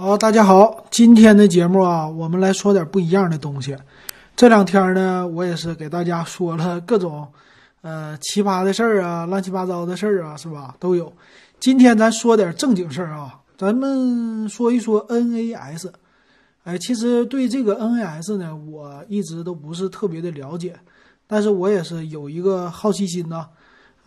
好，大家好，今天的节目啊，我们来说点不一样的东西。这两天呢，我也是给大家说了各种呃奇葩的事儿啊，乱七八糟的事儿啊，是吧？都有。今天咱说点正经事儿啊，咱们说一说 NAS。哎，其实对这个 NAS 呢，我一直都不是特别的了解，但是我也是有一个好奇心呐。啊，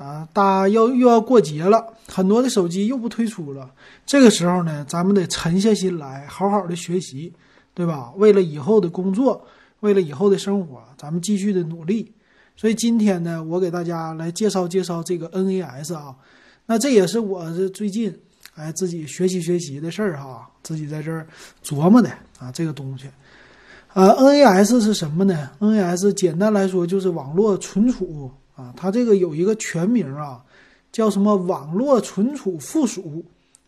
啊大要又要过节了，很多的手机又不推出了。这个时候呢，咱们得沉下心来，好好的学习，对吧？为了以后的工作，为了以后的生活，咱们继续的努力。所以今天呢，我给大家来介绍介绍这个 NAS 啊。那这也是我这最近哎自己学习学习的事儿哈，自己在这儿琢磨的啊这个东西。呃，NAS 是什么呢？NAS 简单来说就是网络存储。啊，它这个有一个全名啊，叫什么网络存储附属，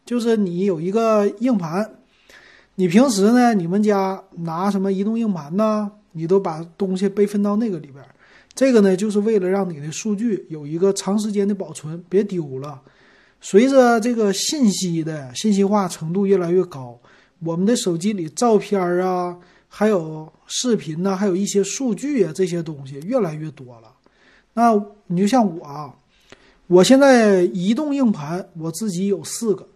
就是你有一个硬盘，你平时呢，你们家拿什么移动硬盘呢，你都把东西备份到那个里边。这个呢，就是为了让你的数据有一个长时间的保存，别丢了。随着这个信息的信息化程度越来越高，我们的手机里照片啊，还有视频呐，还有一些数据啊，这些东西越来越多了。那你就像我啊，我现在移动硬盘我自己有四个，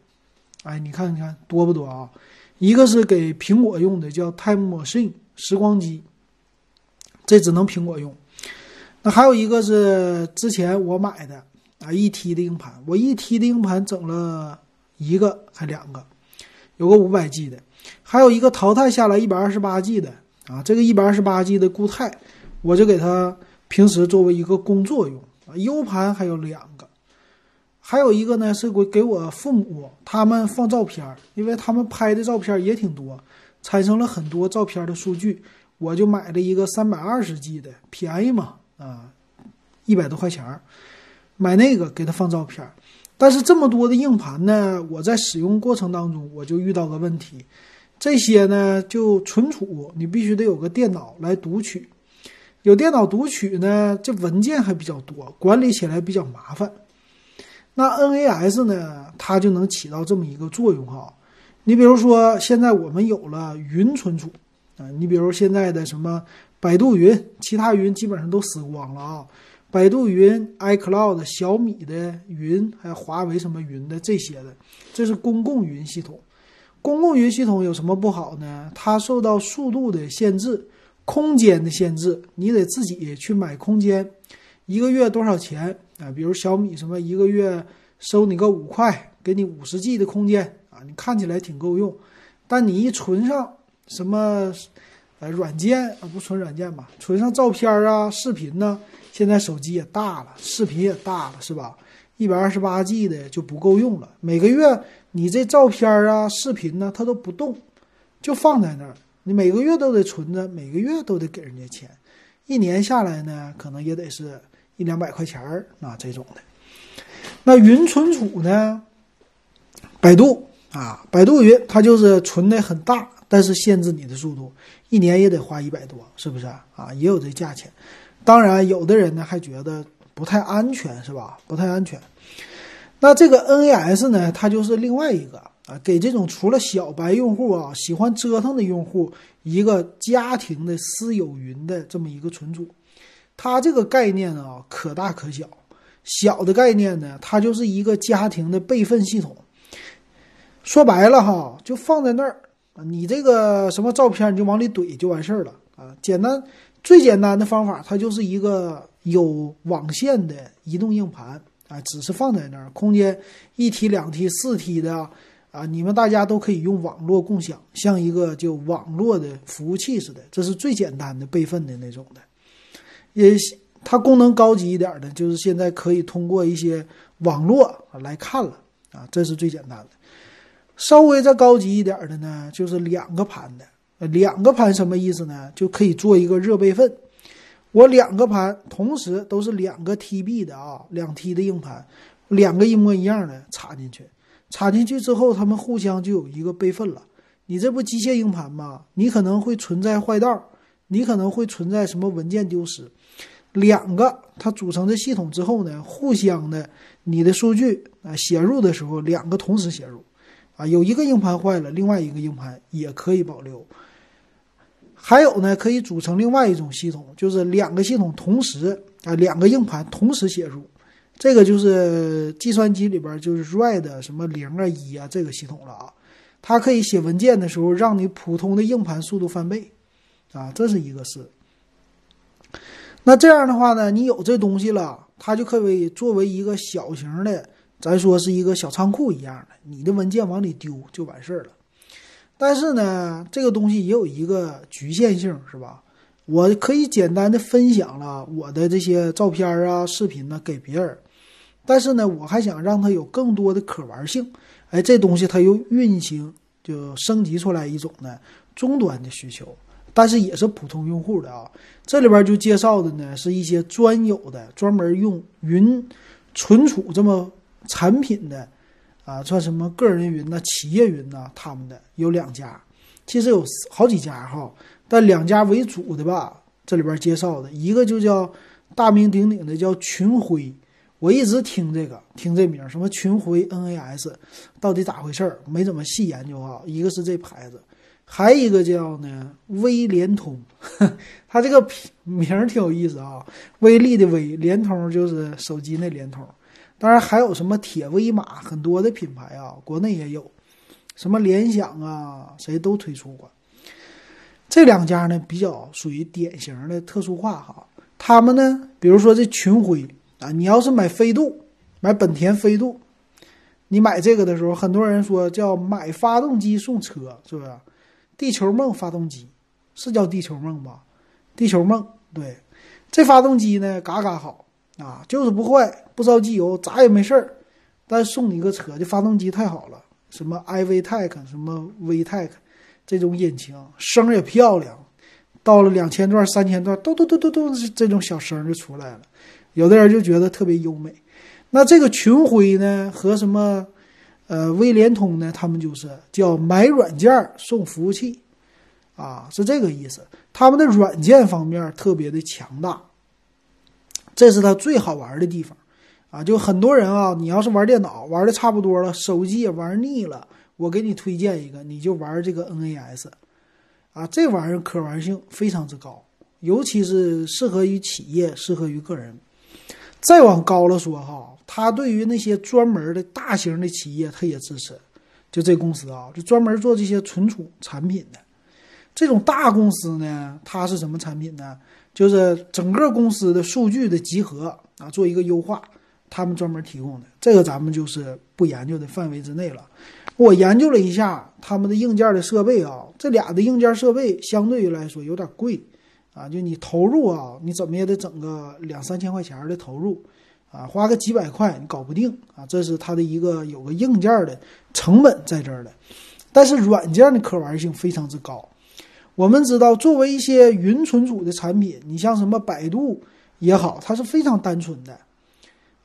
哎，你看你看多不多啊？一个是给苹果用的，叫 Time Machine 时光机，这只能苹果用。那还有一个是之前我买的啊，一 T 的硬盘，我一 T 的硬盘整了一个还两个，有个五百 G 的，还有一个淘汰下来一百二十八 G 的啊，这个一百二十八 G 的固态，我就给它。平时作为一个工作用啊，U 盘还有两个，还有一个呢是给给我父母他们放照片，因为他们拍的照片也挺多，产生了很多照片的数据，我就买了一个三百二十 G 的，便宜嘛啊，一百多块钱买那个给他放照片。但是这么多的硬盘呢，我在使用过程当中我就遇到个问题，这些呢就存储，你必须得有个电脑来读取。有电脑读取呢，这文件还比较多，管理起来比较麻烦。那 NAS 呢，它就能起到这么一个作用哈。你比如说，现在我们有了云存储啊，你比如现在的什么百度云，其他云基本上都死光了啊。百度云、iCloud、小米的云，还有华为什么云的这些的，这是公共云系统。公共云系统有什么不好呢？它受到速度的限制。空间的限制，你得自己去买空间，一个月多少钱啊？比如小米什么一个月收你个五块，给你五十 G 的空间啊，你看起来挺够用，但你一存上什么呃软件啊，不存软件吧？存上照片啊、视频呢？现在手机也大了，视频也大了，是吧？一百二十八 G 的就不够用了。每个月你这照片啊、视频呢，它都不动，就放在那儿。你每个月都得存着，每个月都得给人家钱，一年下来呢，可能也得是一两百块钱儿啊这种的。那云存储呢？百度啊，百度云它就是存的很大，但是限制你的速度，一年也得花一百多，是不是啊？也有这价钱。当然，有的人呢还觉得不太安全，是吧？不太安全。那这个 NAS 呢，它就是另外一个。啊，给这种除了小白用户啊喜欢折腾的用户一个家庭的私有云的这么一个存储，它这个概念啊可大可小。小的概念呢，它就是一个家庭的备份系统。说白了哈，就放在那儿啊，你这个什么照片你就往里怼就完事儿了啊。简单最简单的方法，它就是一个有网线的移动硬盘啊，只是放在那儿，空间一 T、两 T、四 T 的。啊，你们大家都可以用网络共享，像一个就网络的服务器似的，这是最简单的备份的那种的。也它功能高级一点的，就是现在可以通过一些网络来看了啊，这是最简单的。稍微再高级一点的呢，就是两个盘的，两个盘什么意思呢？就可以做一个热备份。我两个盘同时都是两个 TB 的啊，两 T 的硬盘，两个一模一样的插进去。插进去之后，他们互相就有一个备份了。你这不机械硬盘吗？你可能会存在坏道，你可能会存在什么文件丢失。两个它组成的系统之后呢，互相的你的数据啊写入的时候，两个同时写入，啊，有一个硬盘坏了，另外一个硬盘也可以保留。还有呢，可以组成另外一种系统，就是两个系统同时啊，两个硬盘同时写入，这个就是计算机里边就是 RAID 什么零啊一啊这个系统了啊，它可以写文件的时候让你普通的硬盘速度翻倍啊，这是一个事。那这样的话呢，你有这东西了，它就可以作为一个小型的。咱说是一个小仓库一样的，你的文件往里丢就完事儿了。但是呢，这个东西也有一个局限性，是吧？我可以简单的分享了我的这些照片啊、视频呢给别人，但是呢，我还想让它有更多的可玩性。哎，这东西它又运行就升级出来一种呢终端的需求，但是也是普通用户的啊。这里边就介绍的呢是一些专有的、专门用云存储这么。产品的，啊，算什么个人云呐、企业云呐，他们的有两家，其实有好几家哈，但两家为主的吧。这里边介绍的一个就叫大名鼎鼎的叫群晖，我一直听这个听这名，什么群晖 NAS，到底咋回事儿？没怎么细研究啊。一个是这牌子，还一个叫呢微联通，它这个名儿挺有意思啊，微利的微，联通就是手机那联通。当然还有什么铁威马，很多的品牌啊，国内也有，什么联想啊，谁都推出过。这两家呢，比较属于典型的特殊化哈。他们呢，比如说这群晖啊，你要是买飞度，买本田飞度，你买这个的时候，很多人说叫买发动机送车，是不是？地球梦发动机是叫地球梦吧？地球梦，对，这发动机呢，嘎嘎好。啊，就是不坏，不烧机油，咋也没事儿。但送你一个车，这发动机太好了，什么 iVTEC，什么 VTEC，这种引擎声也漂亮，到了两千转、三千转，嘟嘟嘟嘟嘟，这种小声就出来了。有的人就觉得特别优美。那这个群晖呢，和什么呃微联通呢，他们就是叫买软件送服务器，啊，是这个意思。他们的软件方面特别的强大。这是它最好玩的地方，啊，就很多人啊，你要是玩电脑玩的差不多了，手机也玩腻了，我给你推荐一个，你就玩这个 NAS，啊，这玩意儿可玩性非常之高，尤其是适合于企业，适合于个人。再往高了说哈，它对于那些专门的大型的企业，它也支持。就这公司啊，就专门做这些存储产品的，这种大公司呢，它是什么产品呢？就是整个公司的数据的集合啊，做一个优化，他们专门提供的这个，咱们就是不研究的范围之内了。我研究了一下他们的硬件的设备啊，这俩的硬件设备相对于来说有点贵啊，就你投入啊，你怎么也得整个两三千块钱的投入啊，花个几百块你搞不定啊，这是它的一个有个硬件的成本在这儿的，但是软件的可玩性非常之高。我们知道，作为一些云存储的产品，你像什么百度也好，它是非常单纯的，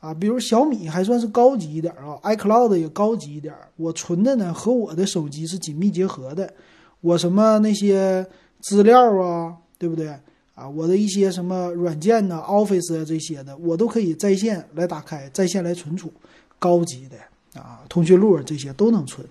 啊，比如小米还算是高级一点啊，iCloud 也高级一点。我存的呢和我的手机是紧密结合的，我什么那些资料啊，对不对啊？我的一些什么软件呢，Office 啊这些的，我都可以在线来打开，在线来存储，高级的啊，通讯录这些都能存。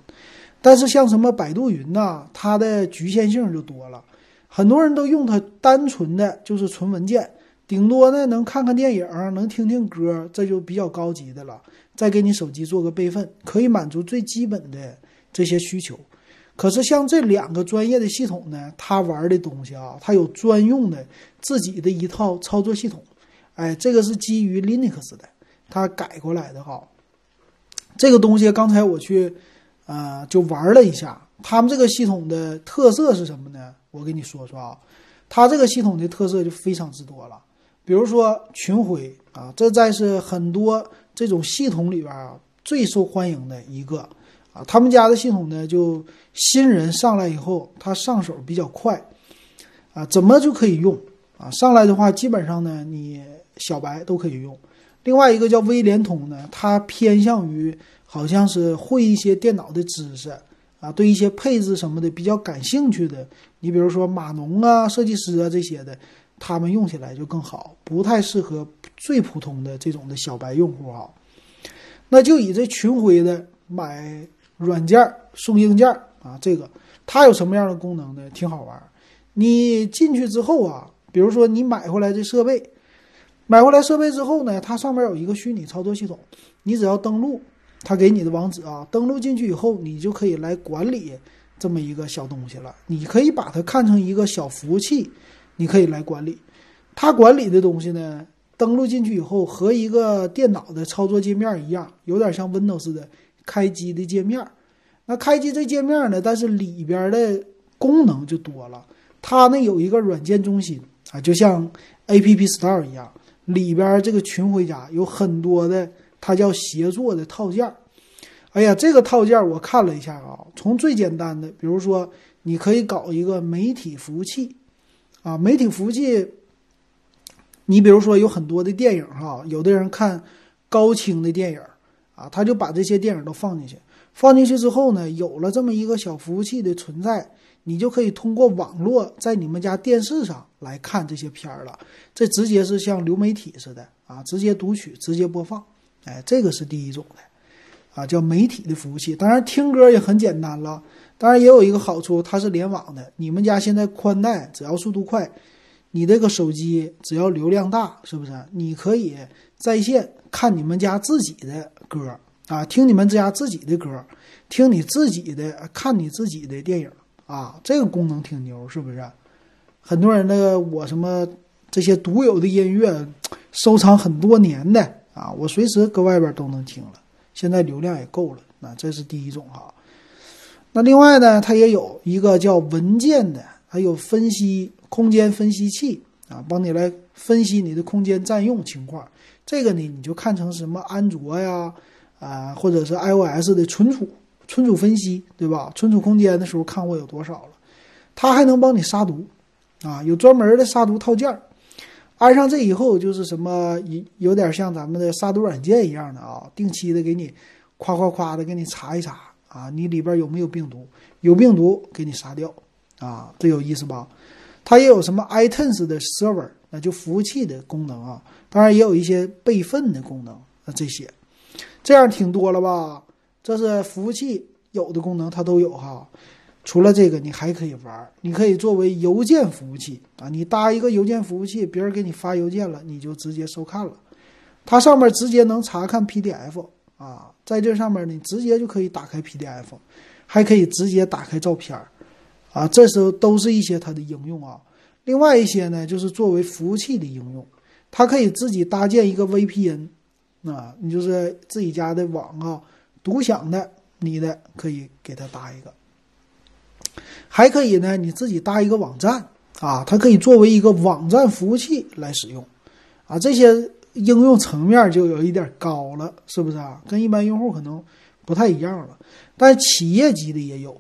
但是像什么百度云呐，它的局限性就多了，很多人都用它单纯的就是存文件，顶多呢能看看电影，能听听歌，这就比较高级的了。再给你手机做个备份，可以满足最基本的这些需求。可是像这两个专业的系统呢，它玩的东西啊，它有专用的自己的一套操作系统，哎，这个是基于 Linux 的，它改过来的哈。这个东西刚才我去。啊，就玩了一下，他们这个系统的特色是什么呢？我跟你说说啊，它这个系统的特色就非常之多了。比如说群晖啊，这在是很多这种系统里边啊最受欢迎的一个啊。他们家的系统呢，就新人上来以后，他上手比较快啊，怎么就可以用啊？上来的话，基本上呢，你小白都可以用。另外一个叫微联通呢，它偏向于。好像是会一些电脑的知识啊，对一些配置什么的比较感兴趣的，你比如说码农啊、设计师啊这些的，他们用起来就更好，不太适合最普通的这种的小白用户啊。那就以这群晖的买软件送硬件啊，这个它有什么样的功能呢？挺好玩。你进去之后啊，比如说你买回来这设备，买回来设备之后呢，它上面有一个虚拟操作系统，你只要登录，它给你的网址啊，登录进去以后，你就可以来管理这么一个小东西了。你可以把它看成一个小服务器，你可以来管理。它管理的东西呢？登录进去以后，和一个电脑的操作界面一样，有点像 Windows 的开机的界面。那开机这界面呢，但是里边的功能就多了。它呢有一个软件中心啊，就像 App Store 一样，里边这个群回家有很多的，它叫协作的套件。哎呀，这个套件我看了一下啊，从最简单的，比如说你可以搞一个媒体服务器啊，媒体服务器。你比如说有很多的电影哈，有的人看高清的电影啊，他就把这些电影都放进去，放进去之后呢，有了这么一个小服务器的存在，你就可以通过网络在你们家电视上来看这些片儿了。这直接是像流媒体似的啊，直接读取，直接播放。哎，这个是第一种的啊，叫媒体的服务器。当然听歌也很简单了，当然也有一个好处，它是联网的。你们家现在宽带只要速度快。你这个手机只要流量大，是不是？你可以在线看你们家自己的歌啊，听你们家自己的歌，听你自己的，看你自己的电影啊，这个功能挺牛，是不是？很多人那个我什么这些独有的音乐，收藏很多年的啊，我随时搁外边都能听了。现在流量也够了，那这是第一种哈。那另外呢，它也有一个叫文件的，还有分析。空间分析器啊，帮你来分析你的空间占用情况。这个呢，你就看成什么安卓呀，啊，或者是 iOS 的存储存储分析，对吧？存储空间的时候看我有多少了。它还能帮你杀毒啊，有专门的杀毒套件。安上这以后，就是什么有有点像咱们的杀毒软件一样的啊，定期的给你夸夸夸的给你查一查啊，你里边有没有病毒？有病毒给你杀掉啊，这有意思吧？它也有什么 iTunes 的 server，那就服务器的功能啊，当然也有一些备份的功能啊，这些，这样挺多了吧？这是服务器有的功能它都有哈。除了这个，你还可以玩，你可以作为邮件服务器啊，你搭一个邮件服务器，别人给你发邮件了，你就直接收看了，它上面直接能查看 PDF 啊，在这上面你直接就可以打开 PDF，还可以直接打开照片。啊，这时候都是一些它的应用啊。另外一些呢，就是作为服务器的应用，它可以自己搭建一个 VPN，啊，你就是自己家的网啊，独享的，你的可以给它搭一个。还可以呢，你自己搭一个网站啊，它可以作为一个网站服务器来使用，啊，这些应用层面就有一点高了，是不是啊？跟一般用户可能不太一样了，但企业级的也有。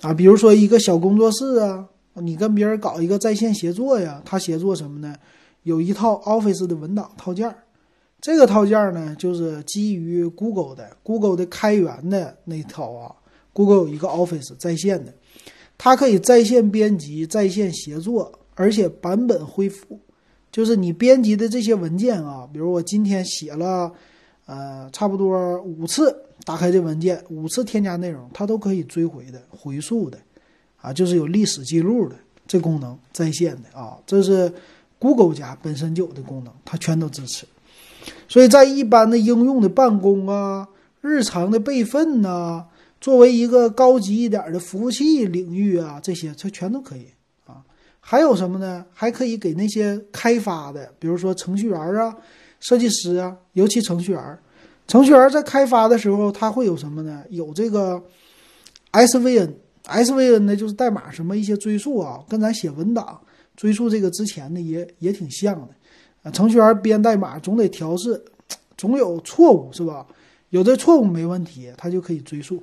啊，比如说一个小工作室啊，你跟别人搞一个在线协作呀，他协作什么呢？有一套 Office 的文档套件儿，这个套件儿呢，就是基于 Google 的，Google 的开源的那套啊。Google 有一个 Office 在线的，它可以在线编辑、在线协作，而且版本恢复，就是你编辑的这些文件啊，比如我今天写了，呃，差不多五次。打开这文件，五次添加内容，它都可以追回的、回溯的，啊，就是有历史记录的这功能在线的啊，这是 Google 家本身就有的功能，它全都支持。所以在一般的应用的办公啊、日常的备份呐，作为一个高级一点的服务器领域啊，这些它全都可以啊。还有什么呢？还可以给那些开发的，比如说程序员啊、设计师啊，尤其程序员。程序员在开发的时候，他会有什么呢？有这个 SVN SVN 呢就是代码什么一些追溯啊，跟咱写文档追溯这个之前呢也也挺像的啊。程序员编代码总得调试，总有错误是吧？有的错误没问题，他就可以追溯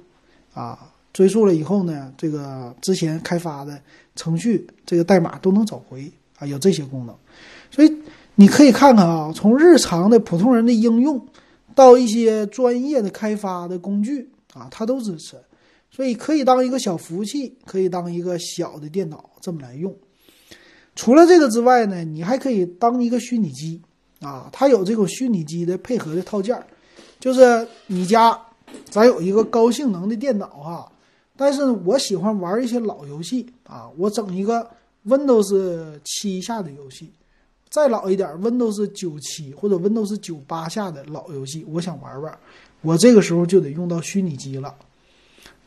啊。追溯了以后呢，这个之前开发的程序这个代码都能找回啊，有这些功能。所以你可以看看啊，从日常的普通人的应用。到一些专业的开发的工具啊，它都支持，所以可以当一个小服务器，可以当一个小的电脑这么来用。除了这个之外呢，你还可以当一个虚拟机啊，它有这种虚拟机的配合的套件儿，就是你家咱有一个高性能的电脑哈，但是我喜欢玩一些老游戏啊，我整一个 Windows 七下的游戏，再老一点 Windows 九七或者 Windows 九八下的老游戏，我想玩玩，我这个时候就得用到虚拟机了。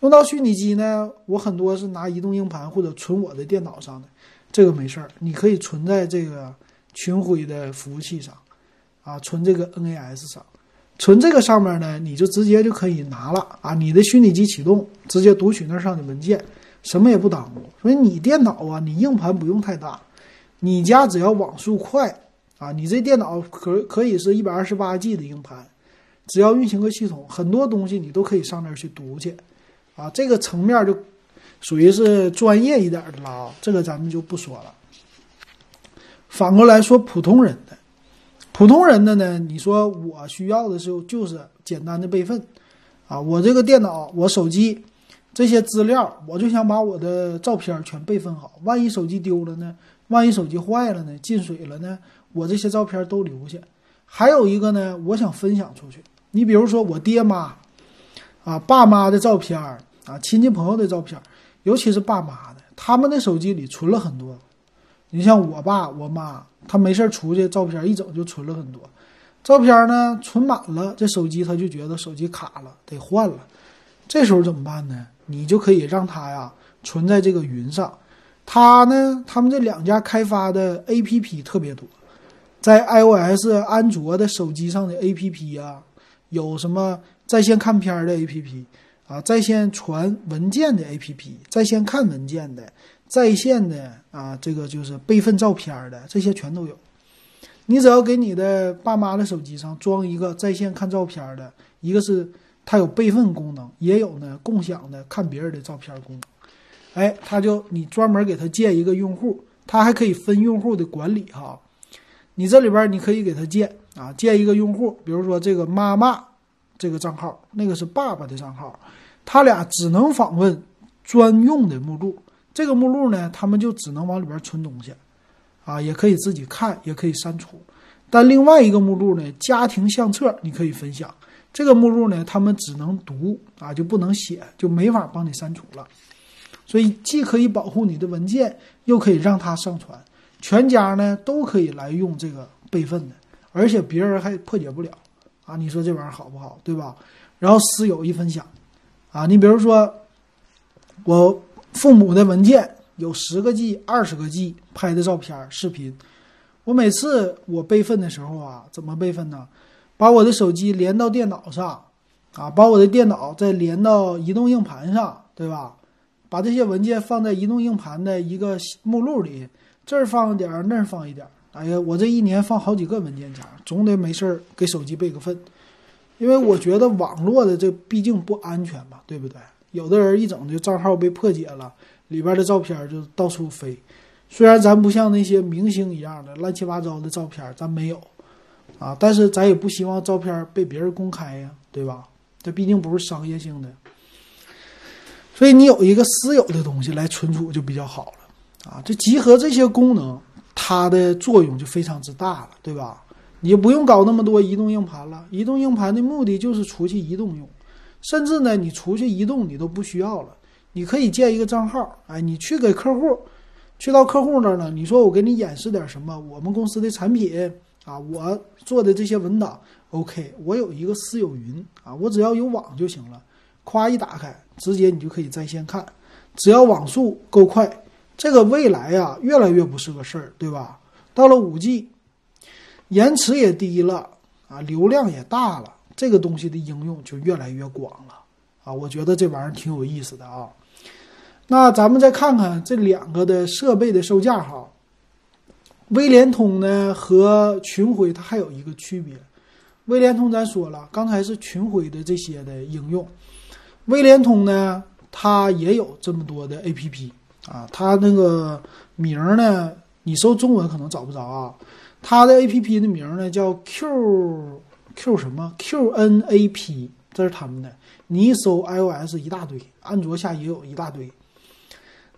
用到虚拟机呢，我很多是拿移动硬盘或者存我的电脑上的，这个没事儿，你可以存在这个群晖的服务器上，啊，存这个 NAS 上，存这个上面呢，你就直接就可以拿了啊，你的虚拟机启动，直接读取那上的文件，什么也不耽误。所以你电脑啊，你硬盘不用太大，你家只要网速快啊，你这电脑可可以是一百二十八 G 的硬盘，只要运行个系统，很多东西你都可以上那儿去读去。啊，这个层面就属于是专业一点的了啊，这个咱们就不说了。反过来说，普通人的，普通人的呢，你说我需要的时候就是简单的备份啊，我这个电脑、我手机这些资料，我就想把我的照片全备份好，万一手机丢了呢？万一手机坏了呢？进水了呢？我这些照片都留下。还有一个呢，我想分享出去，你比如说我爹妈。啊，爸妈的照片啊，亲戚朋友的照片，尤其是爸妈的，他们的手机里存了很多。你像我爸我妈，他没事儿出去，照片一整就存了很多。照片呢存满了，这手机他就觉得手机卡了，得换了。这时候怎么办呢？你就可以让他呀存在这个云上。他呢，他们这两家开发的 APP 特别多，在 iOS、安卓的手机上的 APP 啊，有什么？在线看片的 APP 啊，在线传文件的 APP，在线看文件的，在线的啊，这个就是备份照片的，这些全都有。你只要给你的爸妈的手机上装一个在线看照片的，一个是它有备份功能，也有呢共享的看别人的照片功能。哎，他就你专门给他建一个用户，他还可以分用户的管理哈。你这里边你可以给他建啊，建一个用户，比如说这个妈妈。这个账号，那个是爸爸的账号，他俩只能访问专用的目录。这个目录呢，他们就只能往里边存东西，啊，也可以自己看，也可以删除。但另外一个目录呢，家庭相册你可以分享。这个目录呢，他们只能读啊，就不能写，就没法帮你删除了。所以既可以保护你的文件，又可以让它上传，全家呢都可以来用这个备份的，而且别人还破解不了。啊，你说这玩意儿好不好，对吧？然后私有一分享，啊，你比如说我父母的文件有十个 G、二十个 G 拍的照片、视频，我每次我备份的时候啊，怎么备份呢？把我的手机连到电脑上，啊，把我的电脑再连到移动硬盘上，对吧？把这些文件放在移动硬盘的一个目录里，这儿放一点儿，那儿放一点儿。哎呀，我这一年放好几个文件夹，总得没事儿给手机备个份，因为我觉得网络的这毕竟不安全嘛，对不对？有的人一整就账号被破解了，里边的照片就到处飞。虽然咱不像那些明星一样的乱七八糟的照片，咱没有啊，但是咱也不希望照片被别人公开呀，对吧？这毕竟不是商业性的，所以你有一个私有的东西来存储就比较好了啊。这集合这些功能。它的作用就非常之大了，对吧？你就不用搞那么多移动硬盘了。移动硬盘的目的就是出去移动用，甚至呢，你出去移动你都不需要了。你可以建一个账号，哎，你去给客户，去到客户那儿了，你说我给你演示点什么，我们公司的产品啊，我做的这些文档，OK，我有一个私有云啊，我只要有网就行了，夸一打开，直接你就可以在线看，只要网速够快。这个未来呀，越来越不是个事儿，对吧？到了五 G，延迟也低了啊，流量也大了，这个东西的应用就越来越广了啊。我觉得这玩意儿挺有意思的啊。那咱们再看看这两个的设备的售价哈。微联通呢和群晖它还有一个区别，微联通咱说了，刚才是群晖的这些的应用，微联通呢它也有这么多的 APP。啊，它那个名儿呢，你搜中文可能找不着啊。它的 A P P 的名呢叫 Q Q 什么 Q N A P，这是他们的。你一搜 I O S 一大堆，安卓下也有一大堆。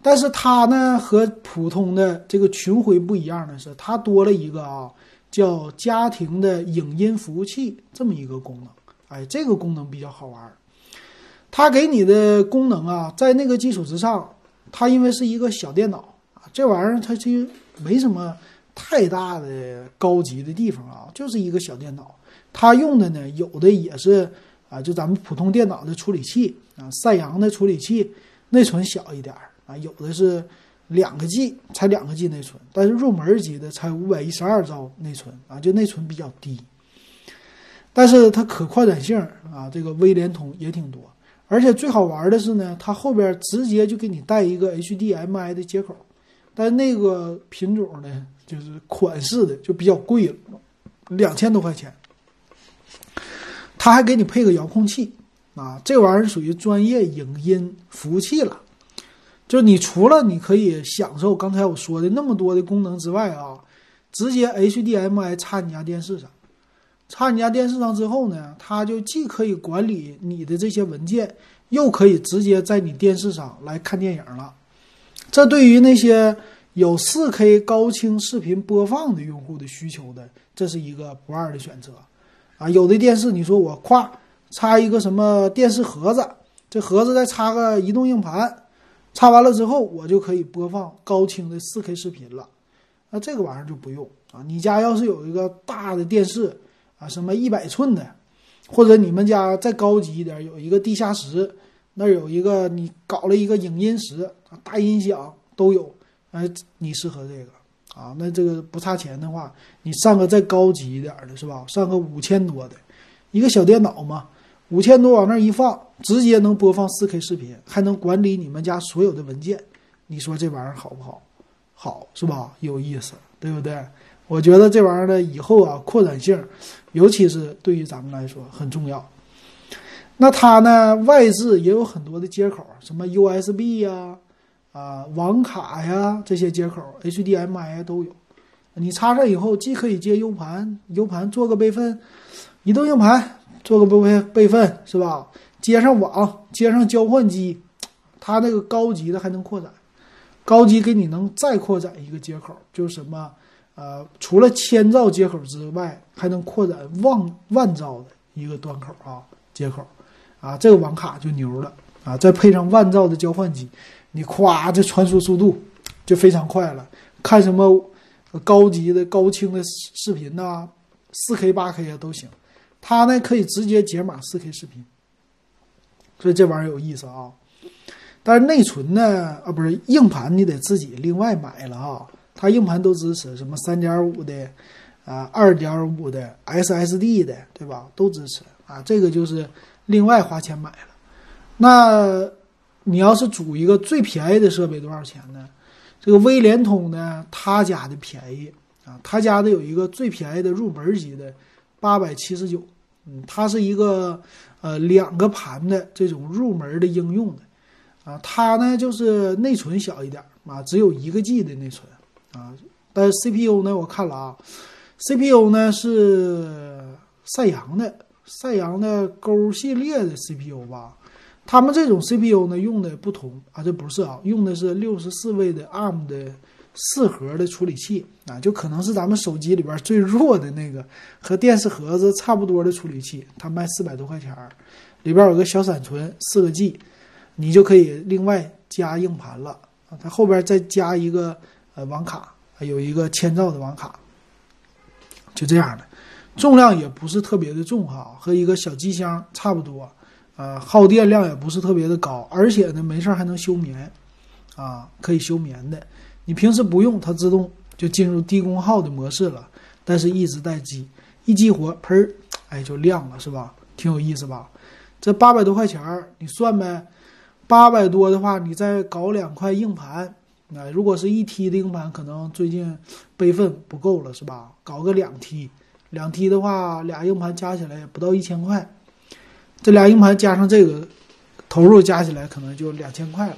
但是它呢和普通的这个群晖不一样的是，它多了一个啊，叫家庭的影音服务器这么一个功能。哎，这个功能比较好玩。它给你的功能啊，在那个基础之上，它因为是一个小电脑啊，这玩意儿它其实没什么太大的高级的地方啊，就是一个小电脑。它用的呢，有的也是啊，就咱们普通电脑的处理器啊，赛扬的处理器，内存小一点儿啊，有的是两个 G 才两个 G 内存，但是入门级的才五百一十二兆内存啊，就内存比较低。但是它可扩展性啊，这个微联通也挺多，而且最好玩的是呢，它后边直接就给你带一个 HDMI 的接口，但那个品种呢，就是款式的就比较贵了，两千多块钱。它还给你配个遥控器啊，这玩意儿属于专业影音服务器了。就你除了你可以享受刚才我说的那么多的功能之外啊，直接 HDMI 插你家电视上，插你家电视上之后呢，它就既可以管理你的这些文件，又可以直接在你电视上来看电影了。这对于那些有 4K 高清视频播放的用户的需求的，这是一个不二的选择。啊，有的电视你说我夸插一个什么电视盒子，这盒子再插个移动硬盘，插完了之后我就可以播放高清的 4K 视频了。那这个玩意儿就不用啊。你家要是有一个大的电视啊，什么一百寸的，或者你们家再高级一点，有一个地下室，那有一个你搞了一个影音室，大音响都有，哎，你适合这个。啊，那这个不差钱的话，你上个再高级一点的是吧？上个五千多的，一个小电脑嘛，五千多往那一放，直接能播放四 K 视频，还能管理你们家所有的文件。你说这玩意儿好不好？好是吧？有意思，对不对？我觉得这玩意儿呢，以后啊，扩展性，尤其是对于咱们来说很重要。那它呢，外置也有很多的接口，什么 USB 呀。啊网卡呀，这些接口，HDMI 都有。你插上以后，既可以接 U 盘，U 盘做个备份；移动硬盘做个备备份，是吧？接上网，接上交换机，它那个高级的还能扩展，高级给你能再扩展一个接口，就是什么？呃，除了千兆接口之外，还能扩展万万兆的一个端口啊，接口啊，这个网卡就牛了啊！再配上万兆的交换机。你夸这传输速度就非常快了，看什么高级的高清的视频呐，四 K 八 K 啊都行。它呢可以直接解码四 K 视频，所以这玩意儿有意思啊。但是内存呢啊不是硬盘你得自己另外买了啊。它硬盘都支持什么三点五的啊二点五的 SSD 的对吧？都支持啊。这个就是另外花钱买了。那。你要是组一个最便宜的设备多少钱呢？这个微联通呢，他家的便宜啊，他家的有一个最便宜的入门级的，八百七十九。嗯，它是一个呃两个盘的这种入门的应用的啊，它呢就是内存小一点啊，只有一个 G 的内存啊，但是 CPU 呢，我看了啊，CPU 呢是赛扬的，赛扬的勾系列的 CPU 吧。他们这种 CPU 呢用的不同啊，这不是啊，用的是六十四位的 ARM 的四核的处理器啊，就可能是咱们手机里边最弱的那个，和电视盒子差不多的处理器，它卖四百多块钱儿，里边有个小闪存四个 G，你就可以另外加硬盘了啊，它后边再加一个呃网卡，有一个千兆的网卡，就这样的，重量也不是特别的重哈，和一个小机箱差不多。呃，耗电量也不是特别的高，而且呢，没事儿还能休眠，啊，可以休眠的。你平时不用，它自动就进入低功耗的模式了。但是一直待机，一激活，喷儿，哎，就亮了，是吧？挺有意思吧？这八百多块钱儿，你算呗。八百多的话，你再搞两块硬盘，那如果是一 T 的硬盘，可能最近备份不够了，是吧？搞个两 T，两 T 的话，俩硬盘加起来不到一千块。这俩硬盘加上这个投入加起来可能就两千块了，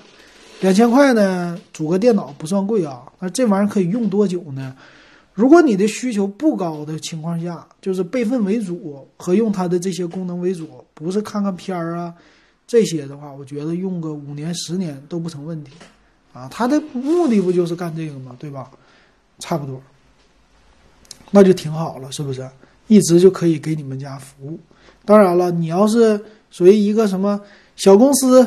两千块呢，组个电脑不算贵啊。那这玩意儿可以用多久呢？如果你的需求不高的情况下，就是备份为主和用它的这些功能为主，不是看看片儿啊这些的话，我觉得用个五年十年都不成问题啊。它的目的不就是干这个吗？对吧？差不多，那就挺好了，是不是？一直就可以给你们家服务。当然了，你要是属于一个什么小公司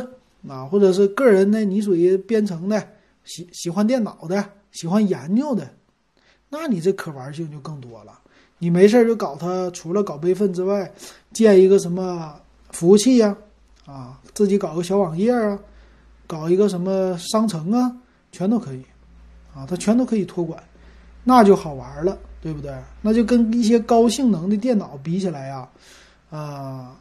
啊，或者是个人的，你属于编程的，喜喜欢电脑的，喜欢研究的，那你这可玩性就更多了。你没事就搞它，除了搞备份之外，建一个什么服务器呀，啊，自己搞个小网页啊，搞一个什么商城啊，全都可以，啊，它全都可以托管，那就好玩了，对不对？那就跟一些高性能的电脑比起来呀，啊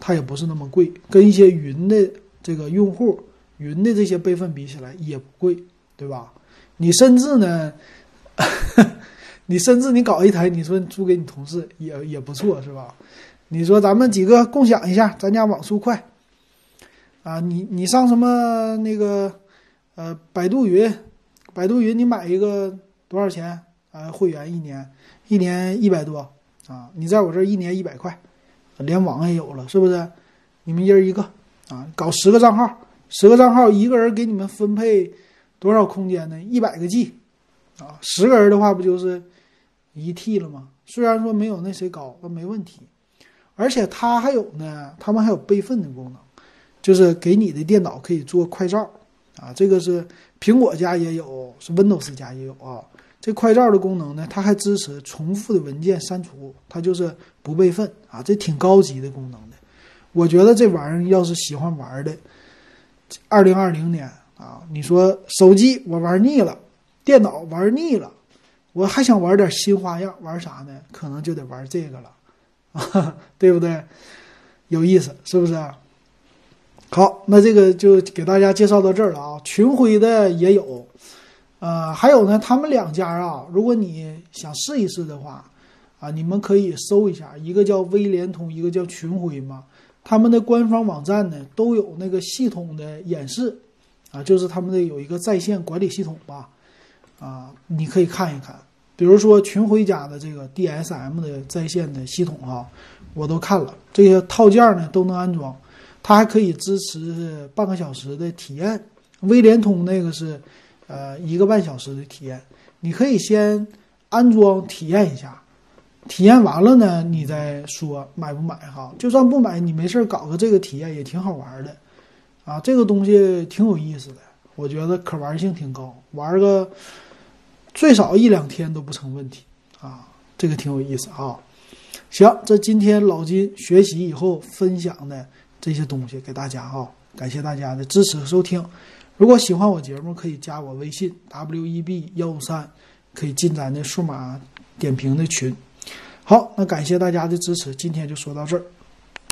它也不是那么贵，跟一些云的这个用户、云的这些备份比起来也不贵，对吧？你甚至呢？你甚至你搞一台，你说租给你同事也也不错，是吧？你说咱们几个共享一下，咱家网速快啊！你你上什么那个呃百度云，百度云你买一个多少钱啊？会员一年一年一百多啊！你在我这儿一年一百块，连网也有了，是不是？你们一人一个啊，搞十个账号，十个账号一个人给你们分配多少空间呢？一百个 G 啊！十个人的话不就是？一 T 了吗？虽然说没有那谁高，那没问题。而且它还有呢，他们还有备份的功能，就是给你的电脑可以做快照啊。这个是苹果家也有，是 Windows 家也有啊。这快照的功能呢，它还支持重复的文件删除，它就是不备份啊。这挺高级的功能的。我觉得这玩意儿要是喜欢玩的，二零二零年啊，你说手机我玩腻了，电脑玩腻了。我还想玩点新花样，玩啥呢？可能就得玩这个了，啊，对不对？有意思，是不是？好，那这个就给大家介绍到这儿了啊。群晖的也有，呃，还有呢，他们两家啊，如果你想试一试的话，啊，你们可以搜一下，一个叫微联通，一个叫群晖嘛。他们的官方网站呢都有那个系统的演示，啊，就是他们的有一个在线管理系统吧。啊，你可以看一看，比如说群晖家的这个 DSM 的在线的系统啊，我都看了，这些套件呢都能安装，它还可以支持半个小时的体验。微联通那个是，呃，一个半小时的体验，你可以先安装体验一下，体验完了呢，你再说买不买哈。就算不买，你没事搞个这个体验也挺好玩的，啊，这个东西挺有意思的，我觉得可玩性挺高，玩个。最少一两天都不成问题啊，这个挺有意思啊。行，这今天老金学习以后分享的这些东西给大家啊，感谢大家的支持和收听。如果喜欢我节目，可以加我微信 w e b 幺五三，可以进咱的数码点评的群。好，那感谢大家的支持，今天就说到这儿。